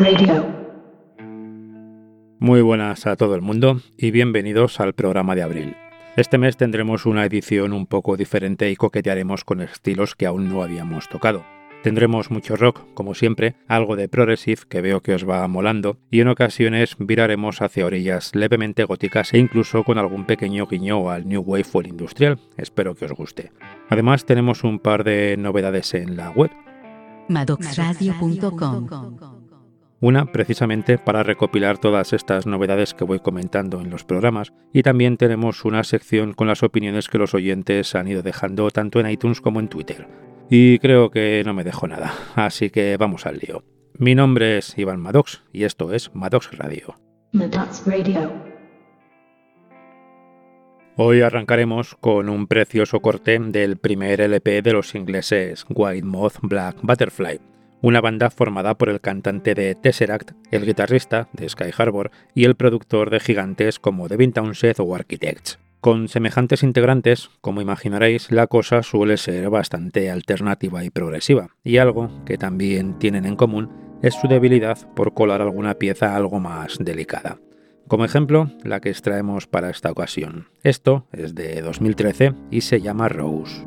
Radio. Muy buenas a todo el mundo y bienvenidos al programa de abril. Este mes tendremos una edición un poco diferente y coquetearemos con estilos que aún no habíamos tocado. Tendremos mucho rock, como siempre, algo de progressive que veo que os va molando, y en ocasiones viraremos hacia orillas levemente góticas e incluso con algún pequeño guiño al New Wave o el industrial. Espero que os guste. Además, tenemos un par de novedades en la web. madoxradio.com Una precisamente para recopilar todas estas novedades que voy comentando en los programas y también tenemos una sección con las opiniones que los oyentes han ido dejando tanto en iTunes como en Twitter. Y creo que no me dejo nada, así que vamos al lío. Mi nombre es Iván Maddox y esto es Maddox Radio. Maddox Radio. Hoy arrancaremos con un precioso corte del primer LP de los ingleses White Moth Black Butterfly, una banda formada por el cantante de Tesseract, el guitarrista de Sky Harbor y el productor de gigantes como Devin Townsend o Architects. Con semejantes integrantes, como imaginaréis, la cosa suele ser bastante alternativa y progresiva, y algo que también tienen en común es su debilidad por colar alguna pieza algo más delicada. Como ejemplo, la que extraemos para esta ocasión. Esto es de 2013 y se llama Rose.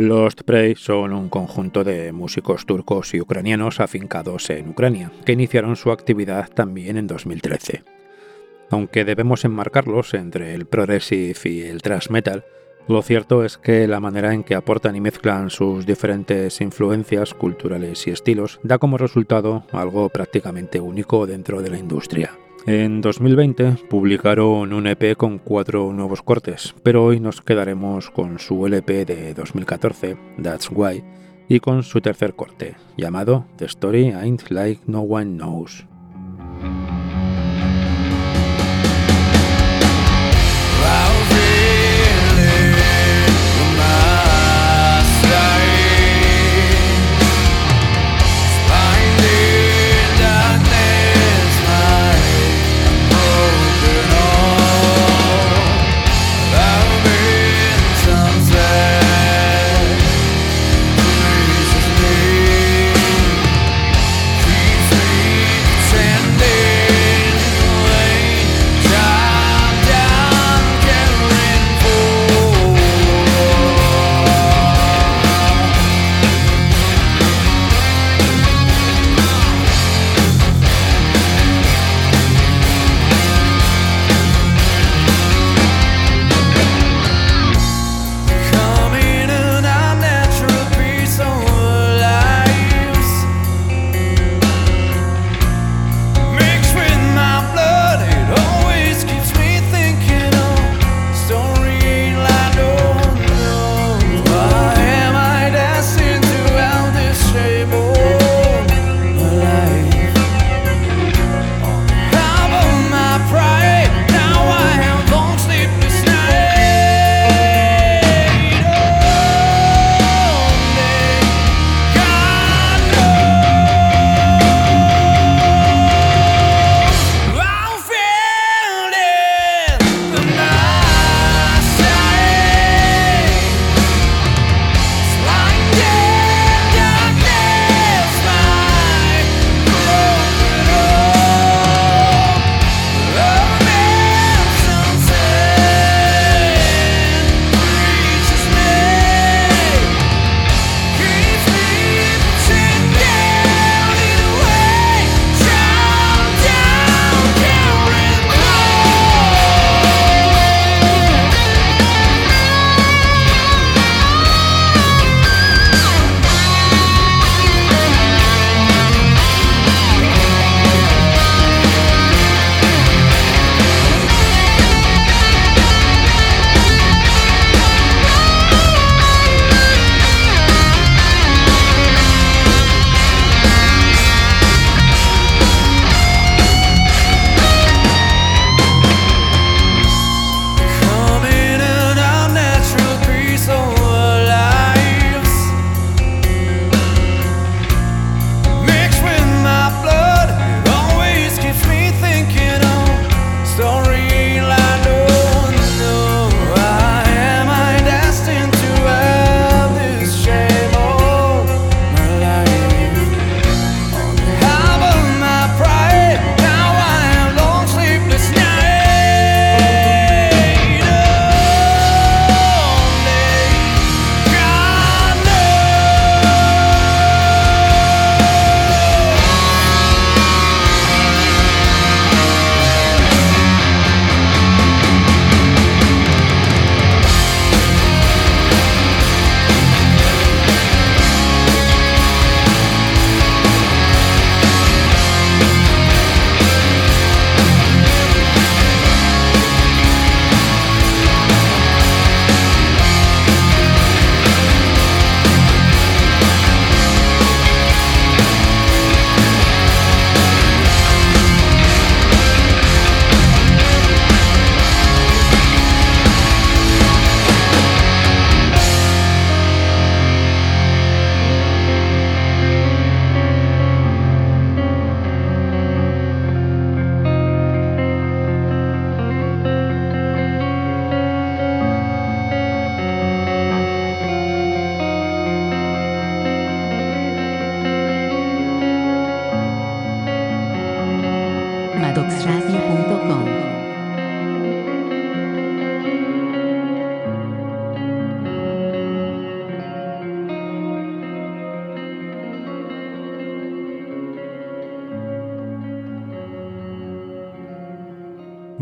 Lost Prey son un conjunto de músicos turcos y ucranianos afincados en Ucrania, que iniciaron su actividad también en 2013. Aunque debemos enmarcarlos entre el progressive y el thrash metal, lo cierto es que la manera en que aportan y mezclan sus diferentes influencias culturales y estilos da como resultado algo prácticamente único dentro de la industria. En 2020 publicaron un EP con cuatro nuevos cortes, pero hoy nos quedaremos con su LP de 2014, That's Why, y con su tercer corte, llamado The Story Ain't Like No One Knows.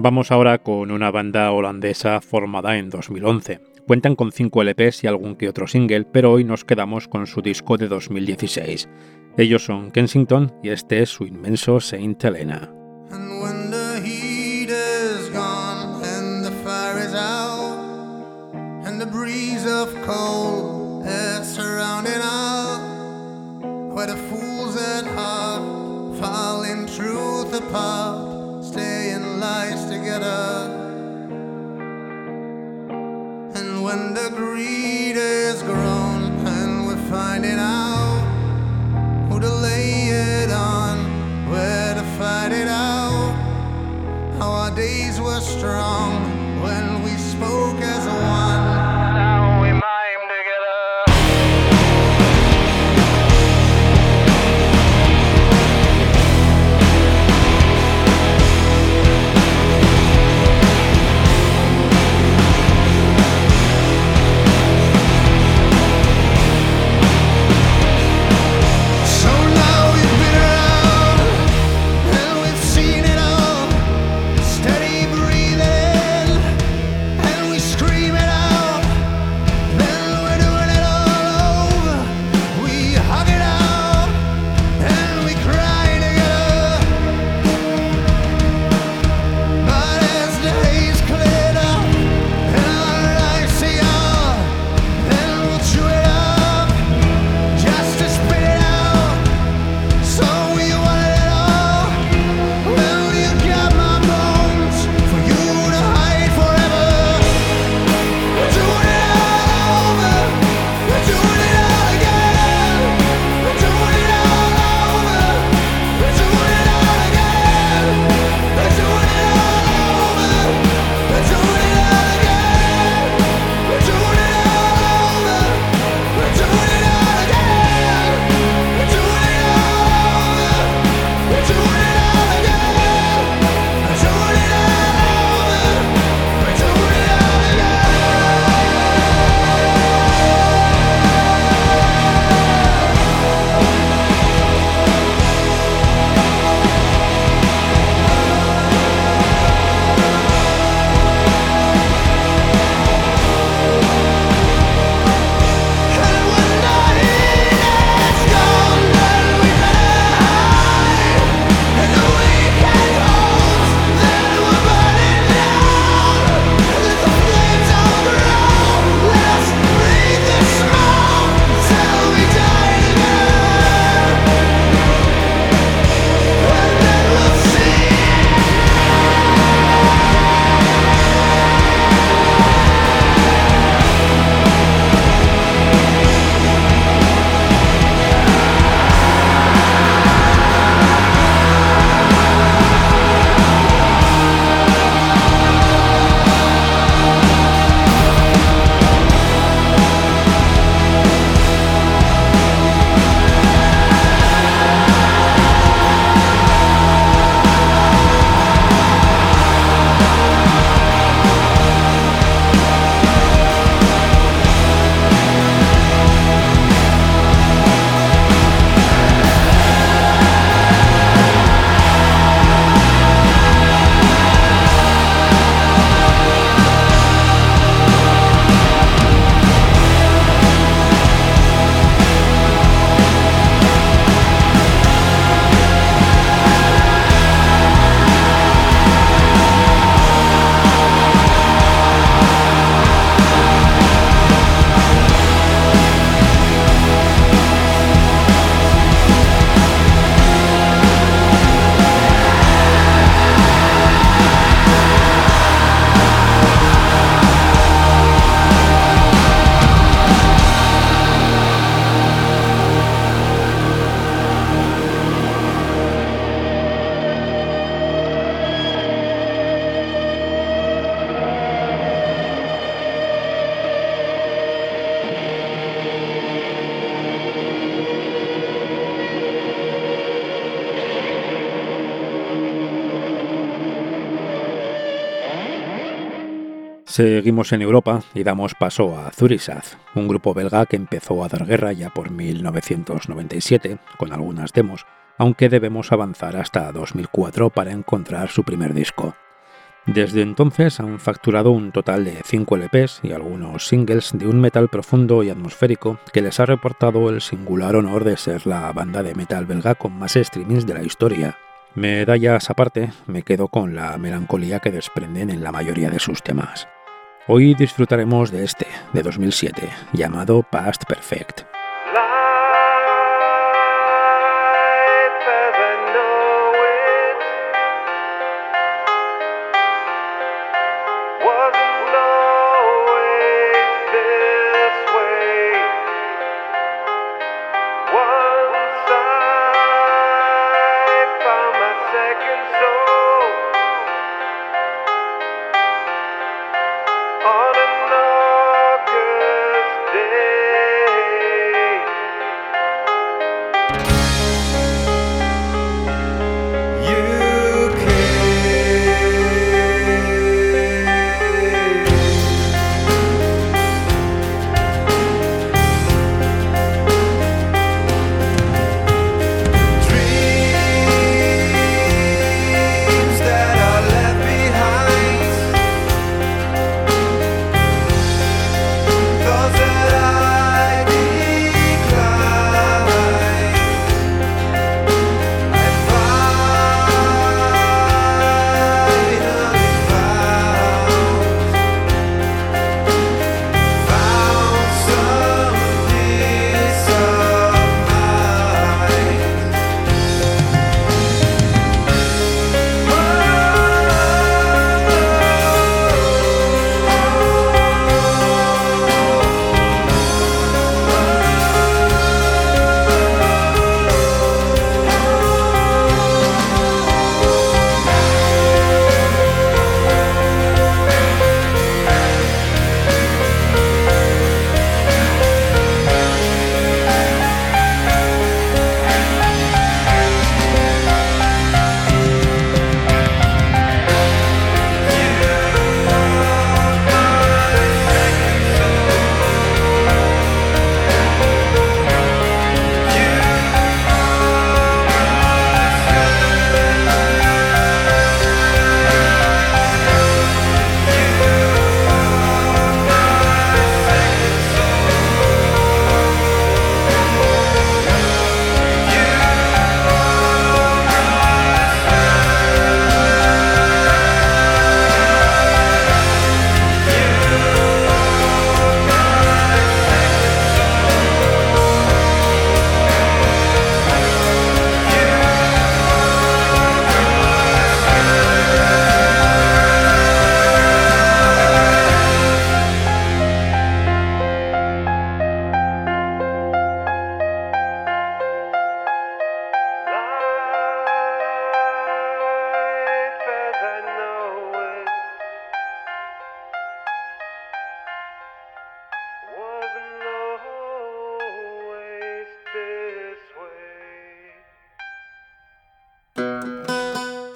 Vamos ahora con una banda holandesa formada en 2011. Cuentan con 5 LPs e y algún que otro single, pero hoy nos quedamos con su disco de 2016. Ellos son Kensington y este es su inmenso Saint Helena. nights together. And when the greed is grown, and we're finding out who to lay it on, where to fight it out. How our days were strong when we spoke as one. Seguimos en Europa y damos paso a Zurisaz, un grupo belga que empezó a dar guerra ya por 1997 con algunas demos, aunque debemos avanzar hasta 2004 para encontrar su primer disco. Desde entonces han facturado un total de 5 LPs y algunos singles de un metal profundo y atmosférico que les ha reportado el singular honor de ser la banda de metal belga con más streamings de la historia, Medallas aparte, me quedo con la melancolía que desprenden en la mayoría de sus temas. Hoy disfrutaremos de este, de 2007, llamado Past Perfect.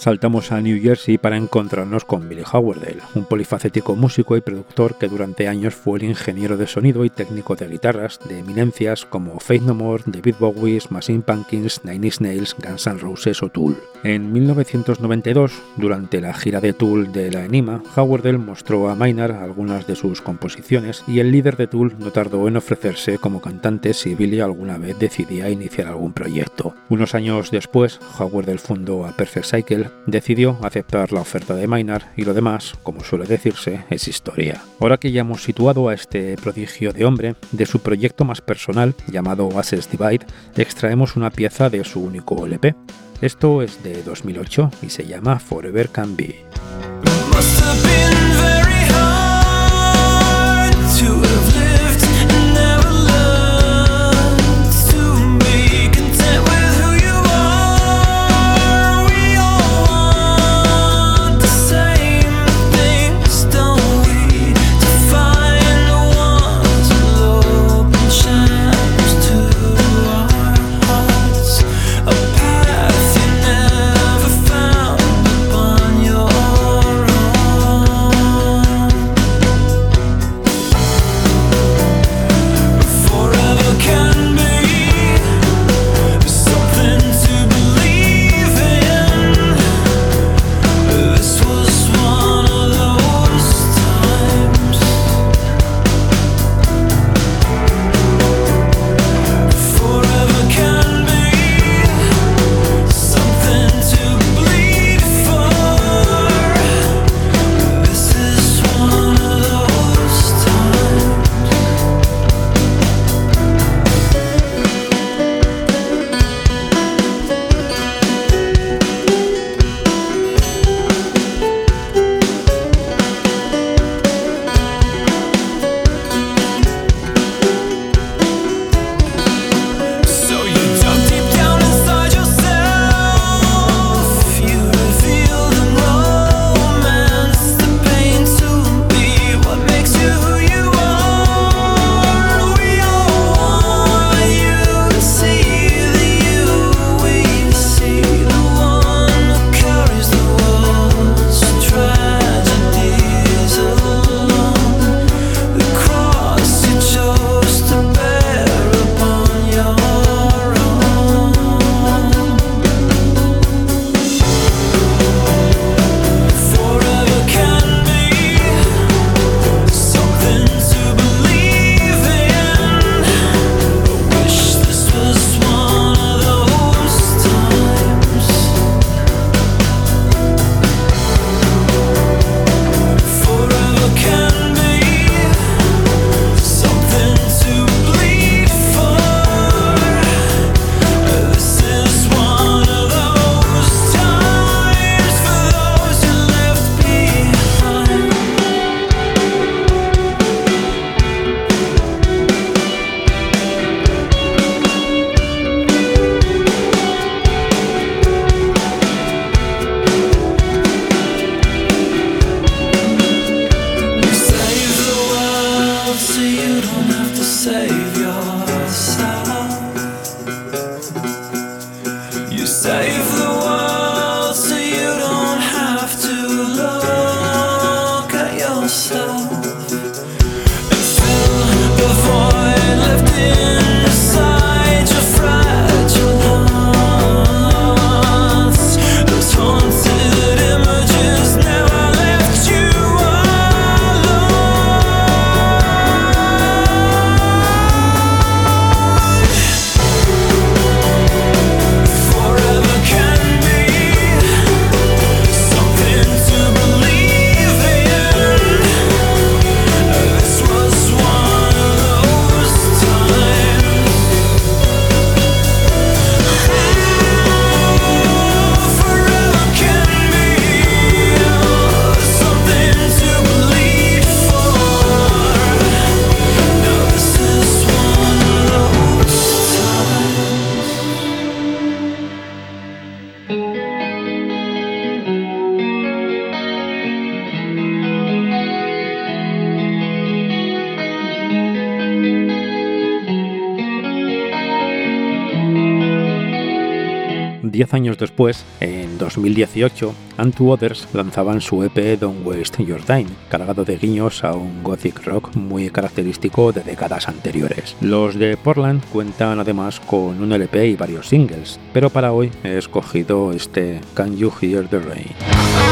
Saltamos a New Jersey para encontrarnos con Billy Howardale, un polifacético músico y productor que durante años fue el ingeniero de sonido y técnico de guitarras de eminencias como Faith No More, David Bowie, Machine Pumpkins, Nine Inch Nails, Guns N' Roses o Tool. En 1992, durante la gira de Tool de la Enima, Howardale mostró a Maynard algunas de sus composiciones y el líder de Tool no tardó en ofrecerse como cantante si Billy alguna vez decidía iniciar algún proyecto. Unos años después, Howardale fundó a Perfect Cycle, decidió aceptar la oferta de Maynard y lo demás, como suele decirse, es historia. Ahora que ya hemos situado a este prodigio de hombre, de su proyecto más personal, llamado Access Divide, extraemos una pieza de su único LP. Esto es de 2008 y se llama Forever Can Be. después, en 2018, And Two Others lanzaban su EP Don't Waste Your Time, cargado de guiños a un gothic rock muy característico de décadas anteriores. Los de Portland cuentan además con un LP y varios singles, pero para hoy he escogido este Can You Hear the Rain.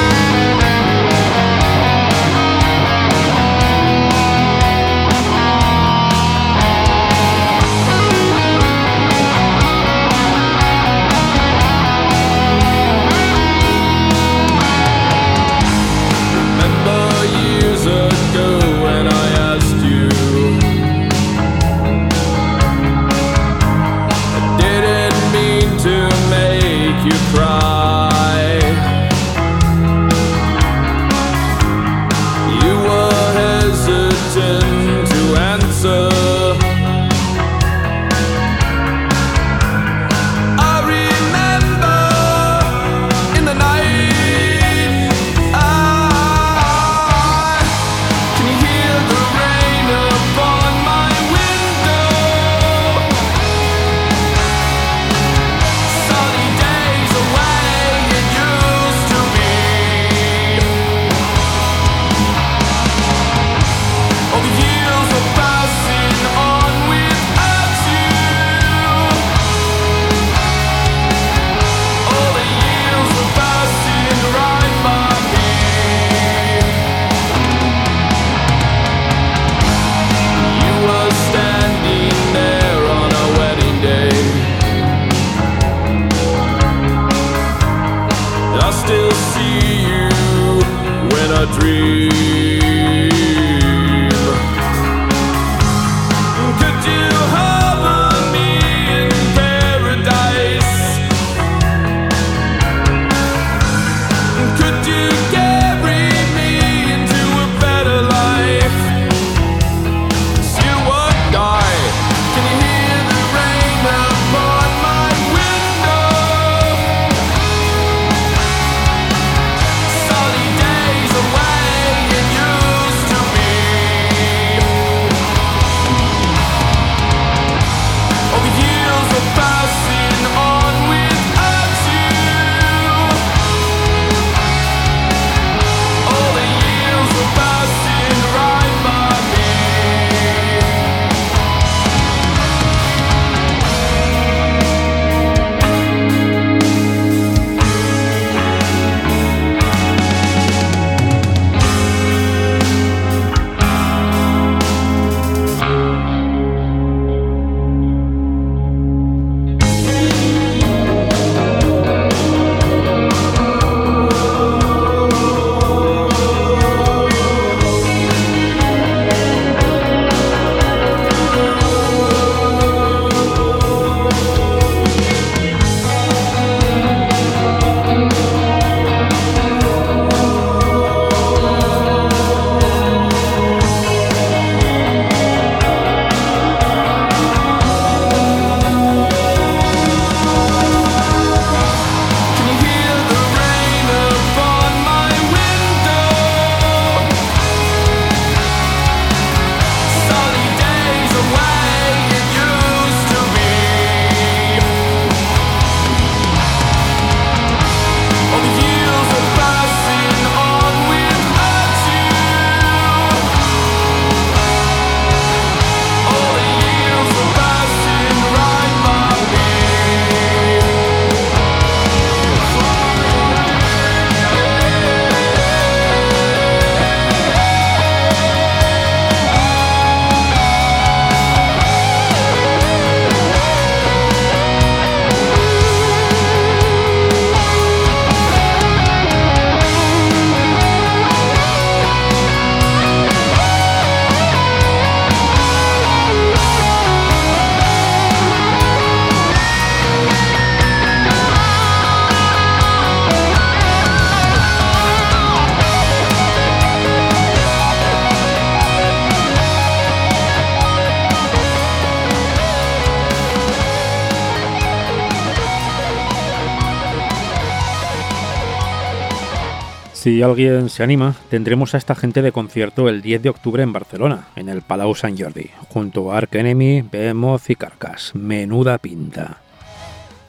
Si alguien se anima, tendremos a esta gente de concierto el 10 de octubre en Barcelona, en el Palau Sant Jordi, junto a Ark Enemy, Behemoth y Carcas. Menuda pinta.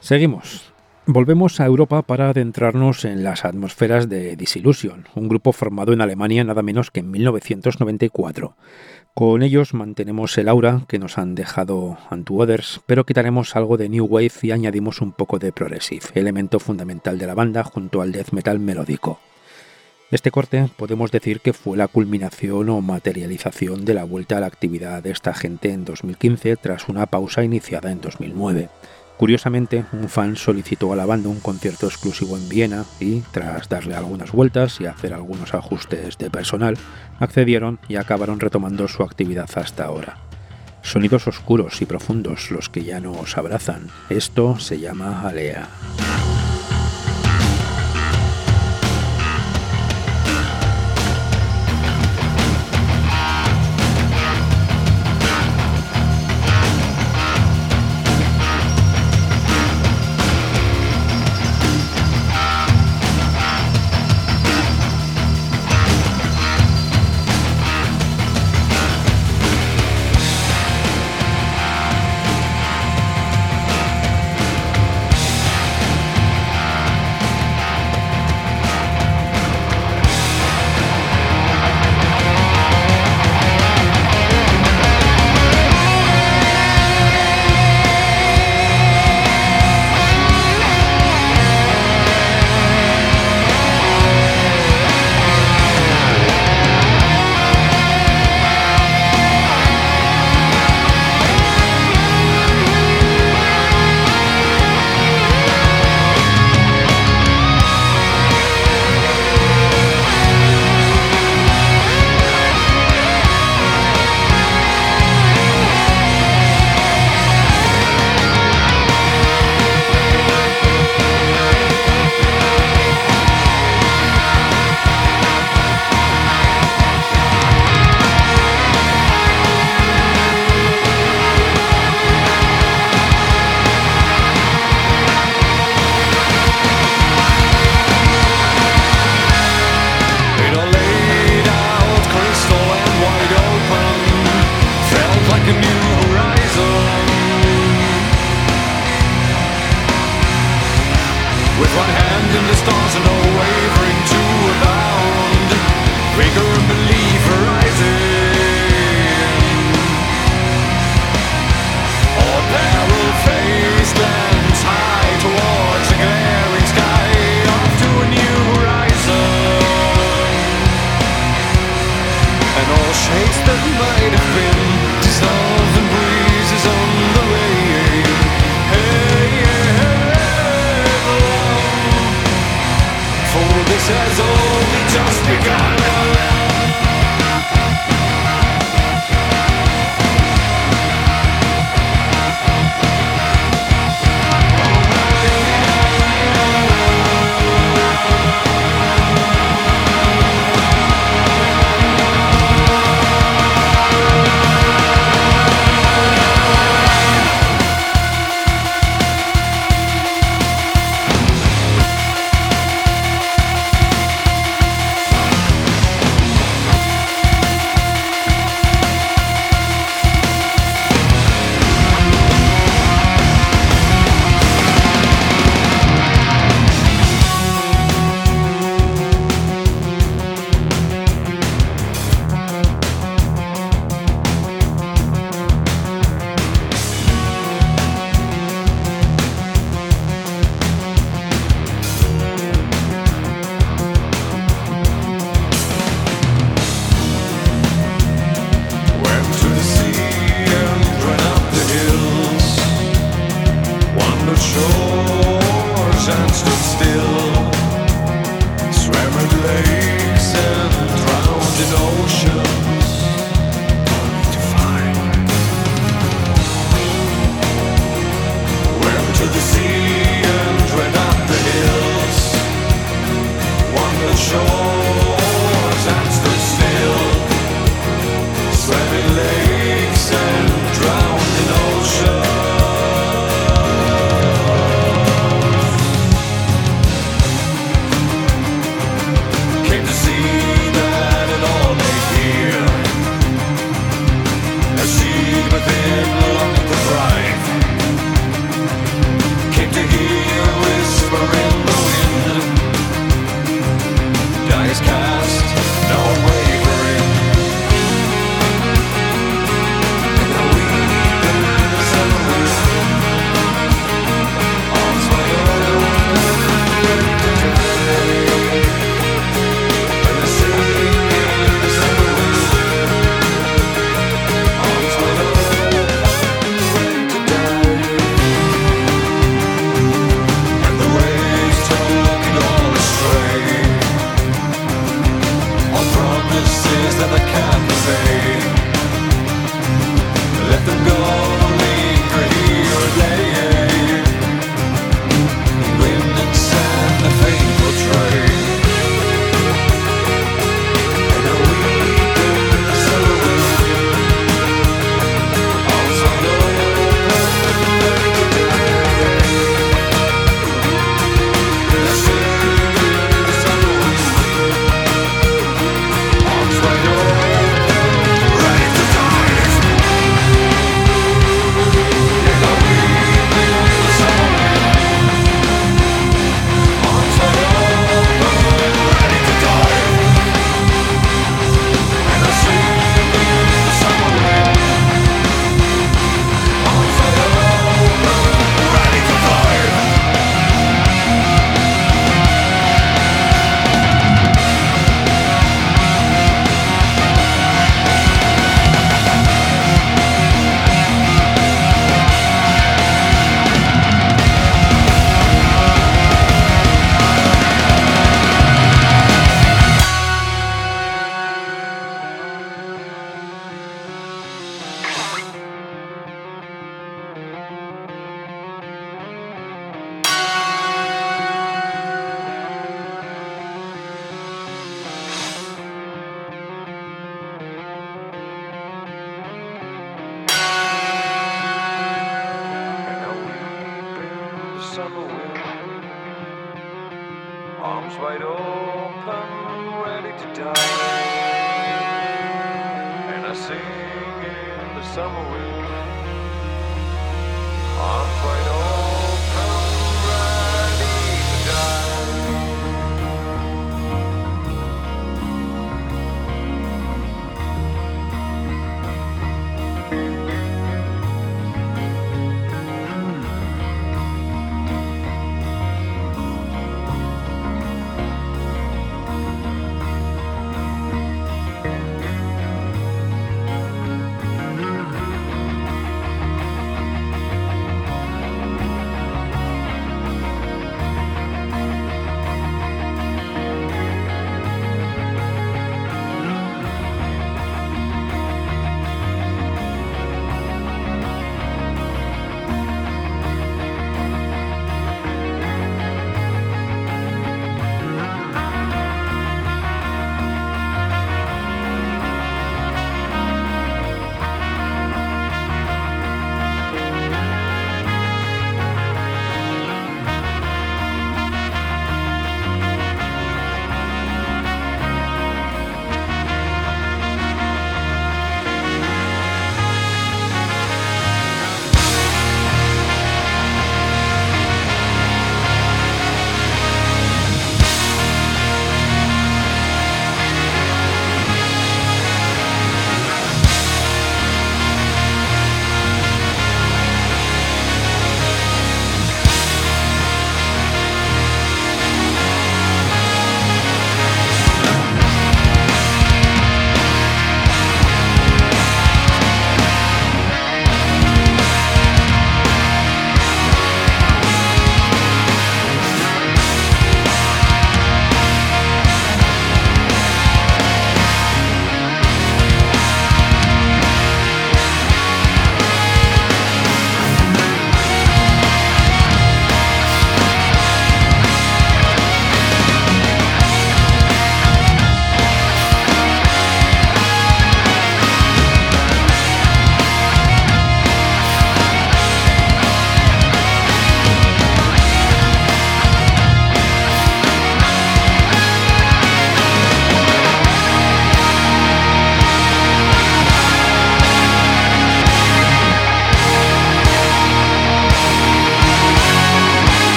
Seguimos. Volvemos a Europa para adentrarnos en las atmósferas de Disillusion, un grupo formado en Alemania nada menos que en 1994. Con ellos mantenemos el aura que nos han dejado Unto Others, pero quitaremos algo de New Wave y añadimos un poco de Progressive, elemento fundamental de la banda junto al death metal melódico. Este corte podemos decir que fue la culminación o materialización de la vuelta a la actividad de esta gente en 2015 tras una pausa iniciada en 2009. Curiosamente, un fan solicitó a la banda un concierto exclusivo en Viena y, tras darle algunas vueltas y hacer algunos ajustes de personal, accedieron y acabaron retomando su actividad hasta ahora. Sonidos oscuros y profundos los que ya nos abrazan. Esto se llama Alea.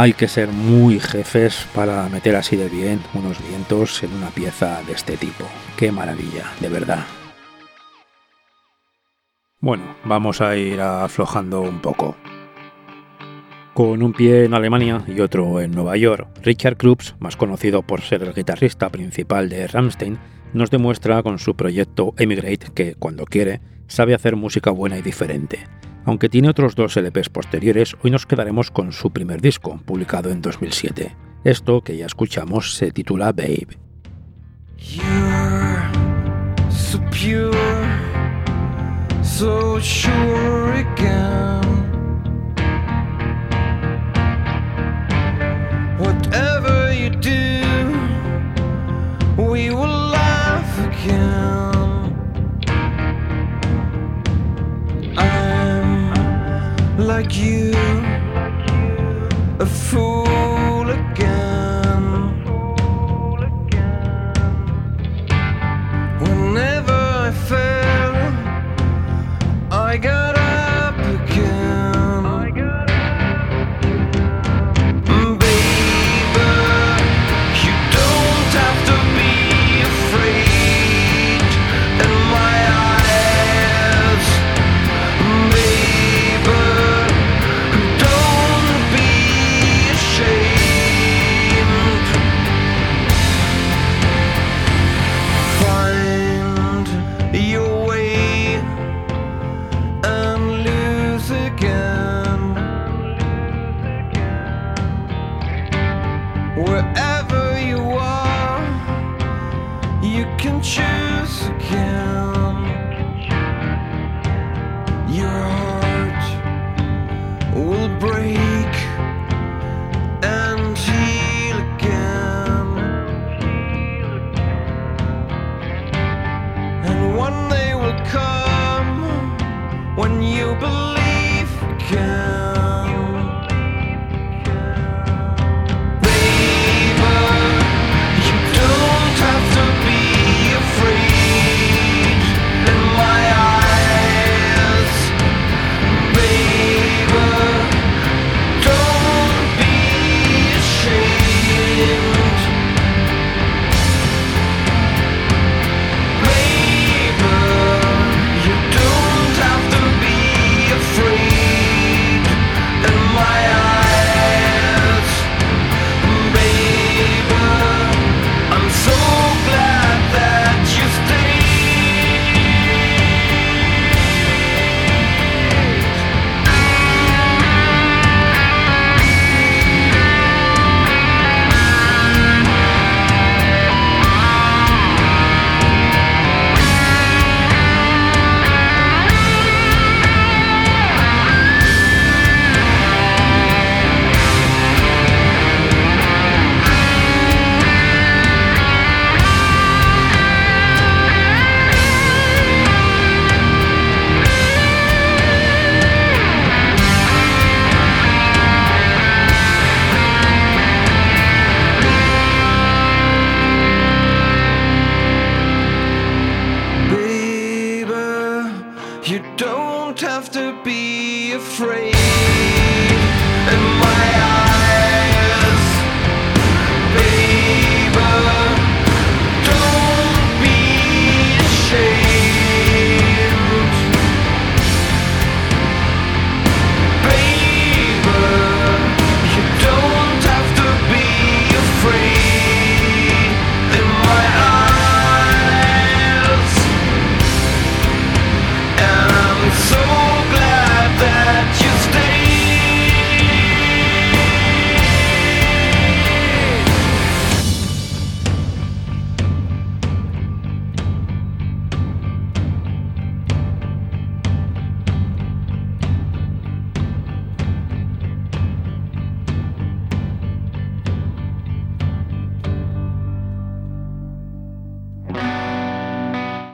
Hay que ser muy jefes para meter así de bien unos vientos en una pieza de este tipo. Qué maravilla, de verdad. Bueno, vamos a ir aflojando un poco. Con un pie en Alemania y otro en Nueva York, Richard Krups, más conocido por ser el guitarrista principal de Rammstein, nos demuestra con su proyecto Emigrate que, cuando quiere, sabe hacer música buena y diferente. Aunque tiene otros dos LPs posteriores, hoy nos quedaremos con su primer disco, publicado en 2007. Esto que ya escuchamos se titula Babe. Whatever you do, we will laugh again. Like you, a fool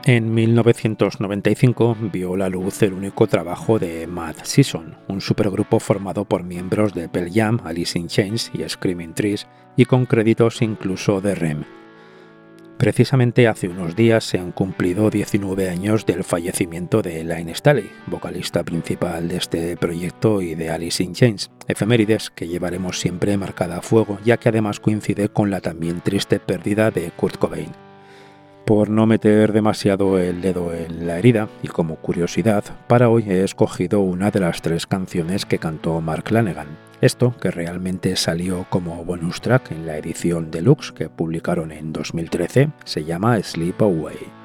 En 1995 vio la luz el único trabajo de Mad Season, un supergrupo formado por miembros de Pearl Jam, Alice in Chains y Screaming Trees, y con créditos incluso de Rem. Precisamente hace unos días se han cumplido 19 años del fallecimiento de Line Staley, vocalista principal de este proyecto y de Alice in Chains, efemérides que llevaremos siempre marcada a fuego, ya que además coincide con la también triste pérdida de Kurt Cobain. Por no meter demasiado el dedo en la herida, y como curiosidad, para hoy he escogido una de las tres canciones que cantó Mark Lanegan. Esto, que realmente salió como bonus track en la edición deluxe que publicaron en 2013, se llama Sleep Away.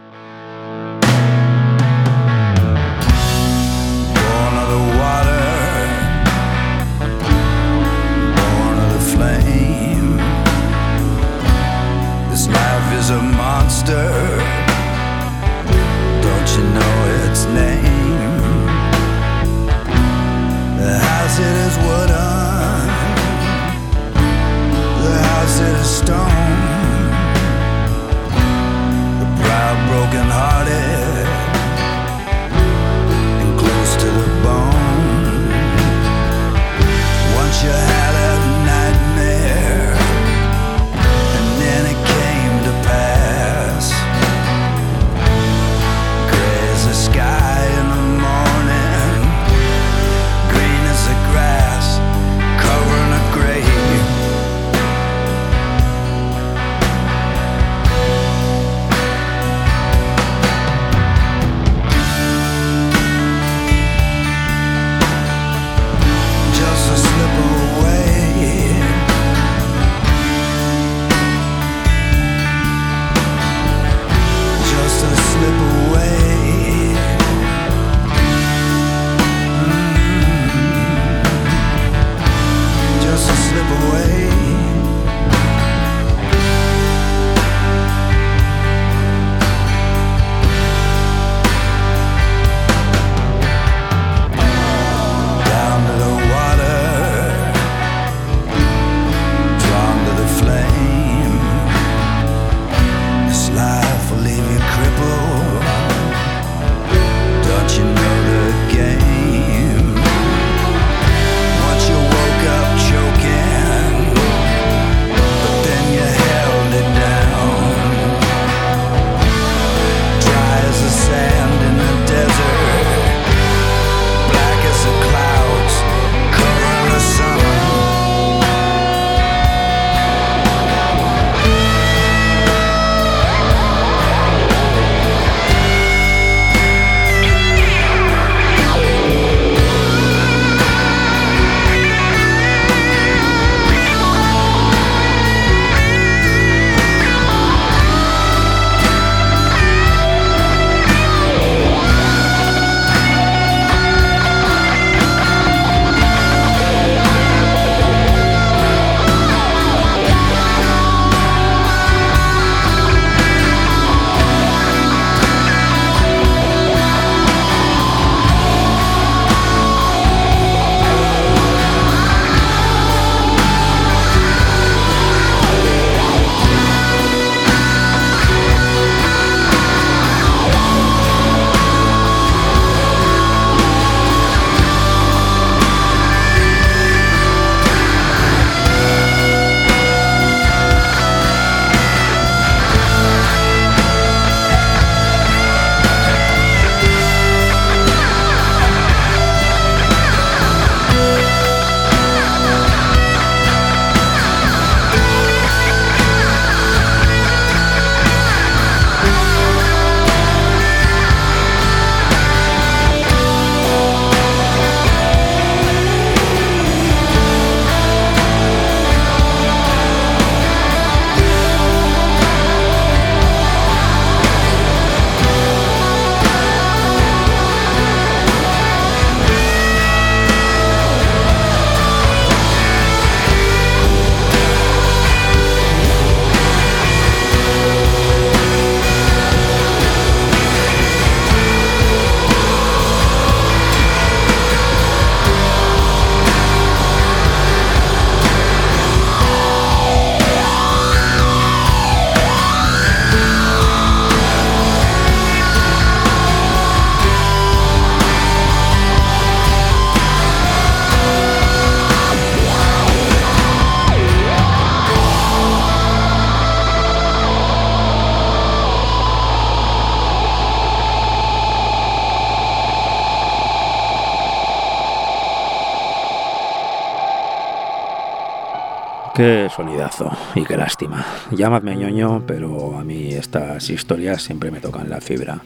Sonidazo y qué lástima. Llamadme ñoño, pero a mí estas historias siempre me tocan la fibra.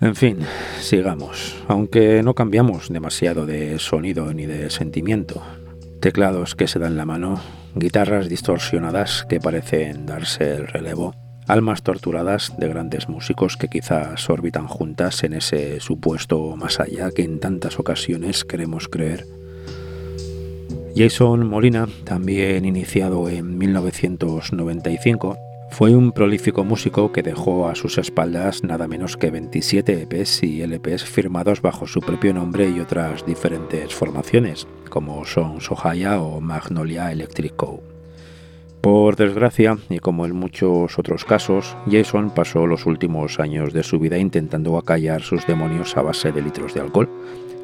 En fin, sigamos. Aunque no cambiamos demasiado de sonido ni de sentimiento. Teclados que se dan la mano, guitarras distorsionadas que parecen darse el relevo, almas torturadas de grandes músicos que quizás orbitan juntas en ese supuesto más allá que en tantas ocasiones queremos creer. Jason Molina, también iniciado en 1995, fue un prolífico músico que dejó a sus espaldas nada menos que 27 EPs y LPs firmados bajo su propio nombre y otras diferentes formaciones, como son Sohaya o Magnolia Electric Co. Por desgracia, y como en muchos otros casos, Jason pasó los últimos años de su vida intentando acallar sus demonios a base de litros de alcohol.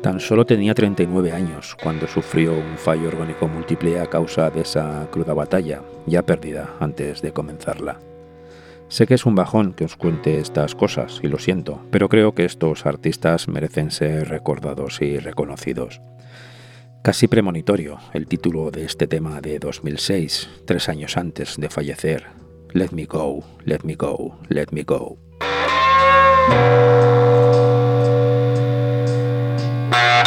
Tan solo tenía 39 años cuando sufrió un fallo orgánico múltiple a causa de esa cruda batalla, ya perdida antes de comenzarla. Sé que es un bajón que os cuente estas cosas, y lo siento, pero creo que estos artistas merecen ser recordados y reconocidos. Casi premonitorio el título de este tema de 2006, tres años antes de fallecer. Let me go, let me go, let me go. man.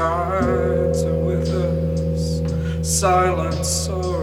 Tides are with us, silent sorrow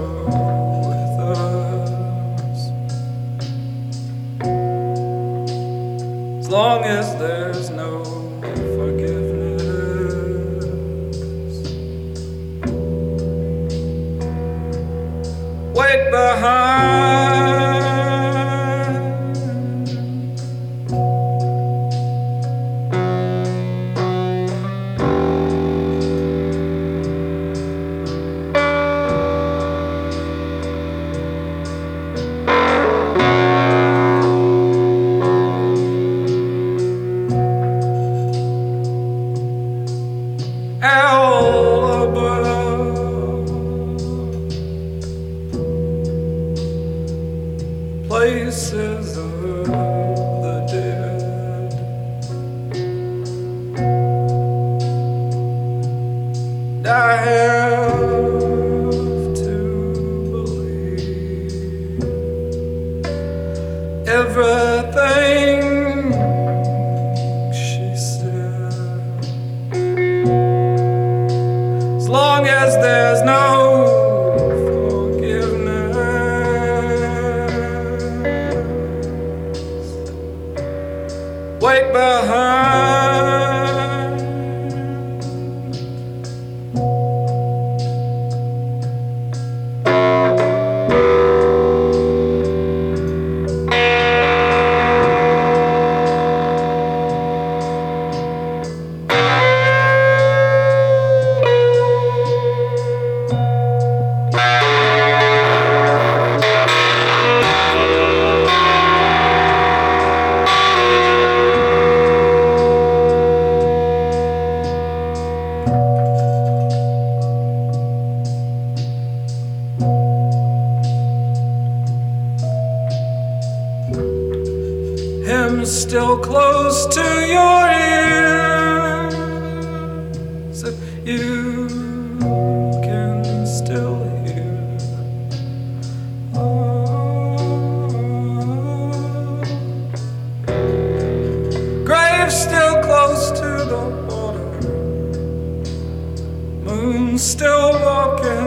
Still close to your ears. If you can still hear. Oh. Grave still close to the water. Moon still walking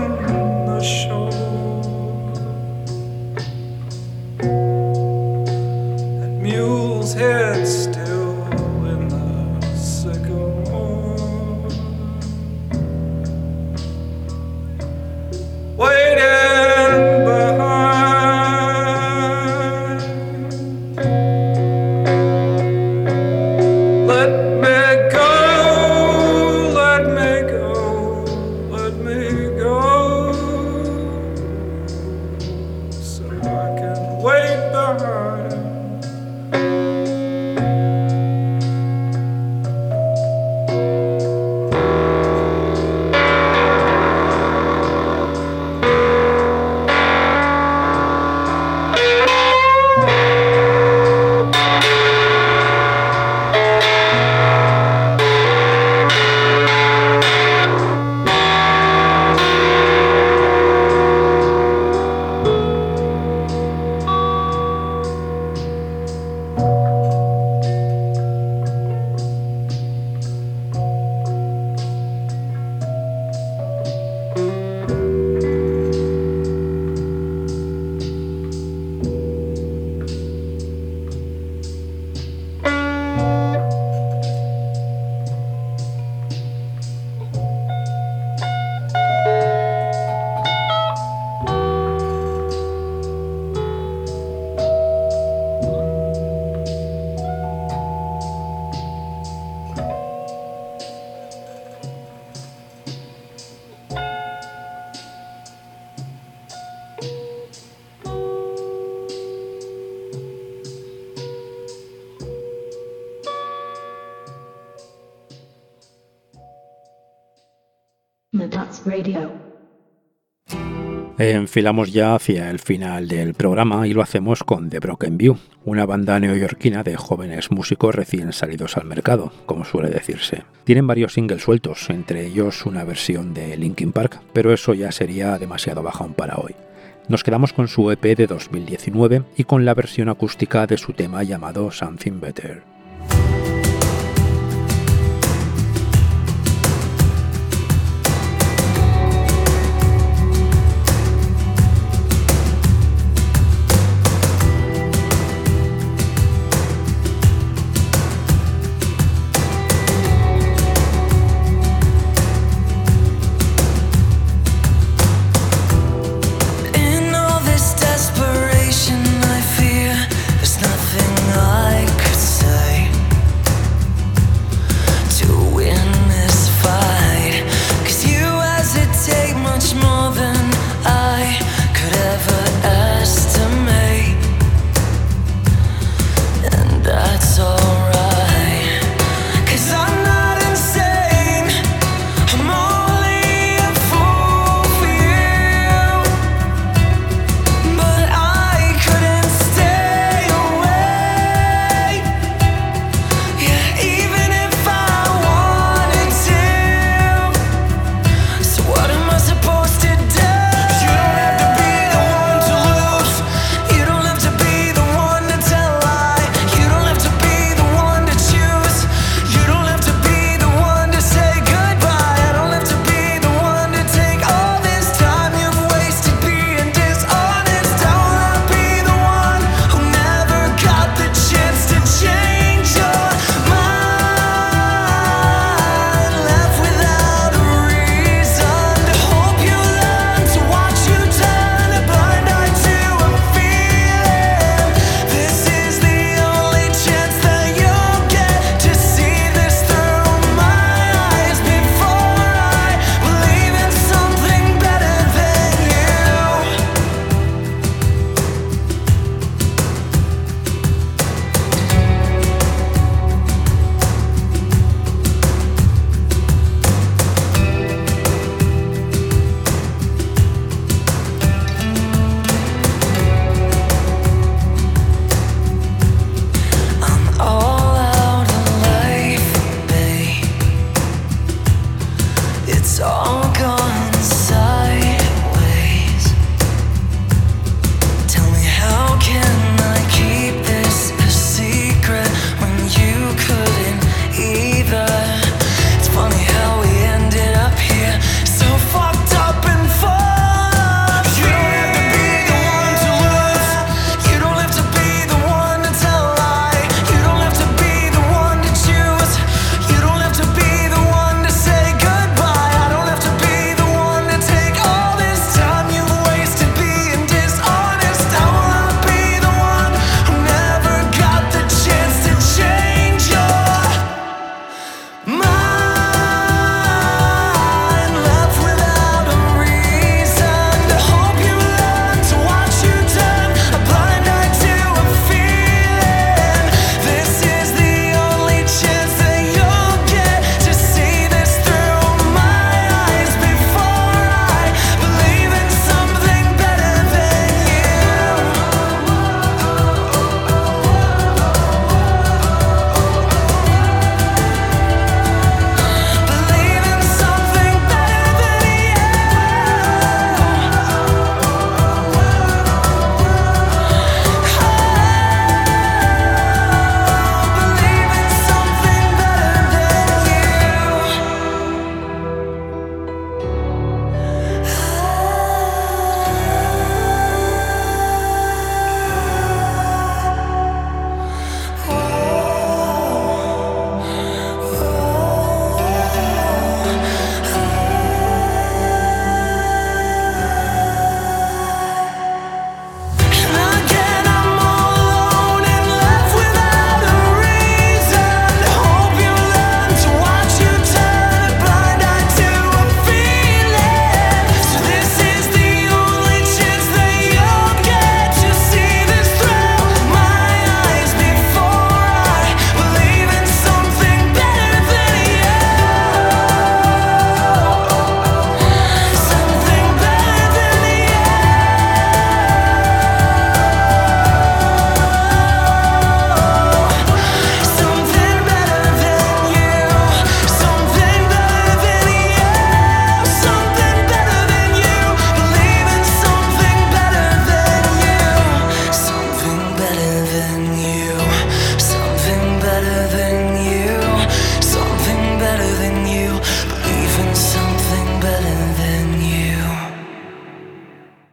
Radio. Enfilamos ya hacia el final del programa y lo hacemos con The Broken View, una banda neoyorquina de jóvenes músicos recién salidos al mercado, como suele decirse. Tienen varios singles sueltos, entre ellos una versión de Linkin Park, pero eso ya sería demasiado bajón para hoy. Nos quedamos con su EP de 2019 y con la versión acústica de su tema llamado Something Better.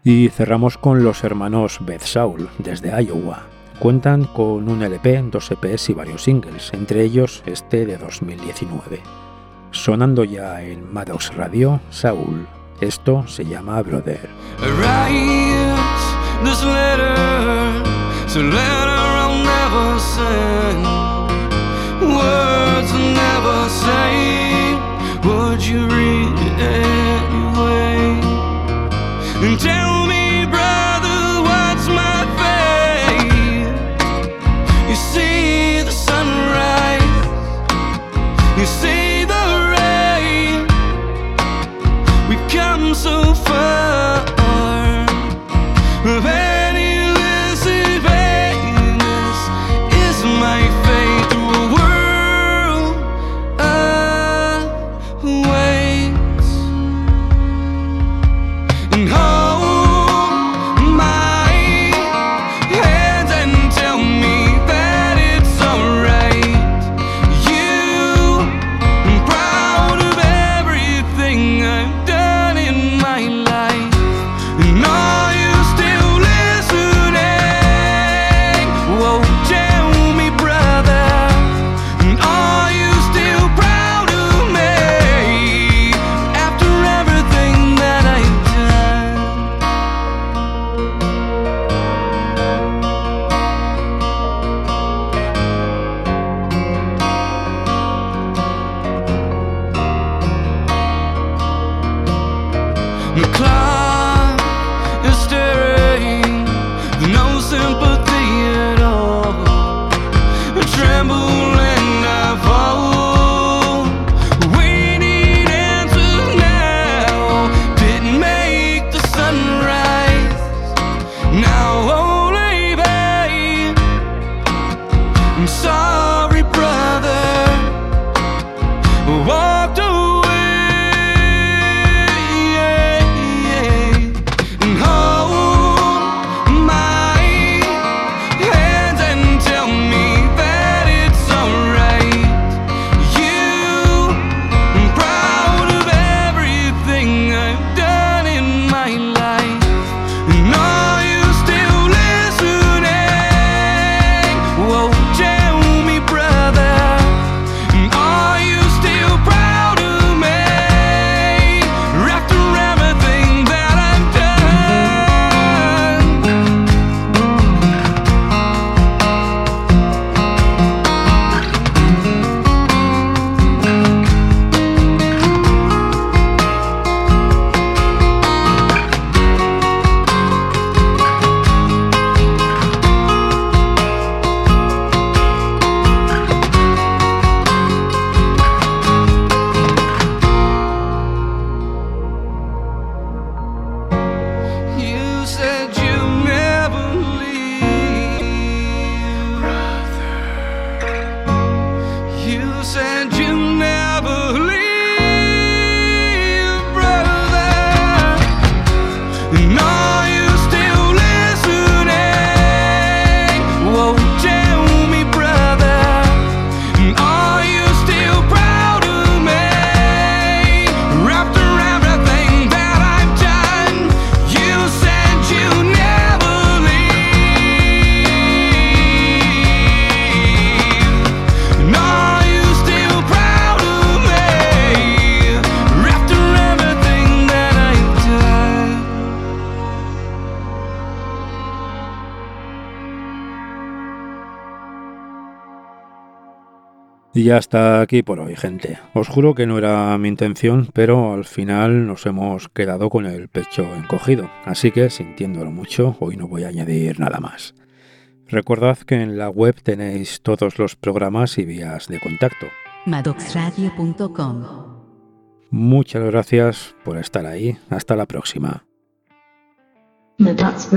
Y cerramos con los hermanos Beth Saul, desde Iowa. Cuentan con un LP, dos EPs y varios singles, entre ellos este de 2019. Sonando ya en Maddox Radio, Saul. Esto se llama Brother. ya está aquí por hoy, gente. Os juro que no era mi intención, pero al final nos hemos quedado con el pecho encogido. Así que, sintiéndolo mucho, hoy no voy a añadir nada más. Recordad que en la web tenéis todos los programas y vías de contacto. Madoxradio.com Muchas gracias por estar ahí. Hasta la próxima. Madox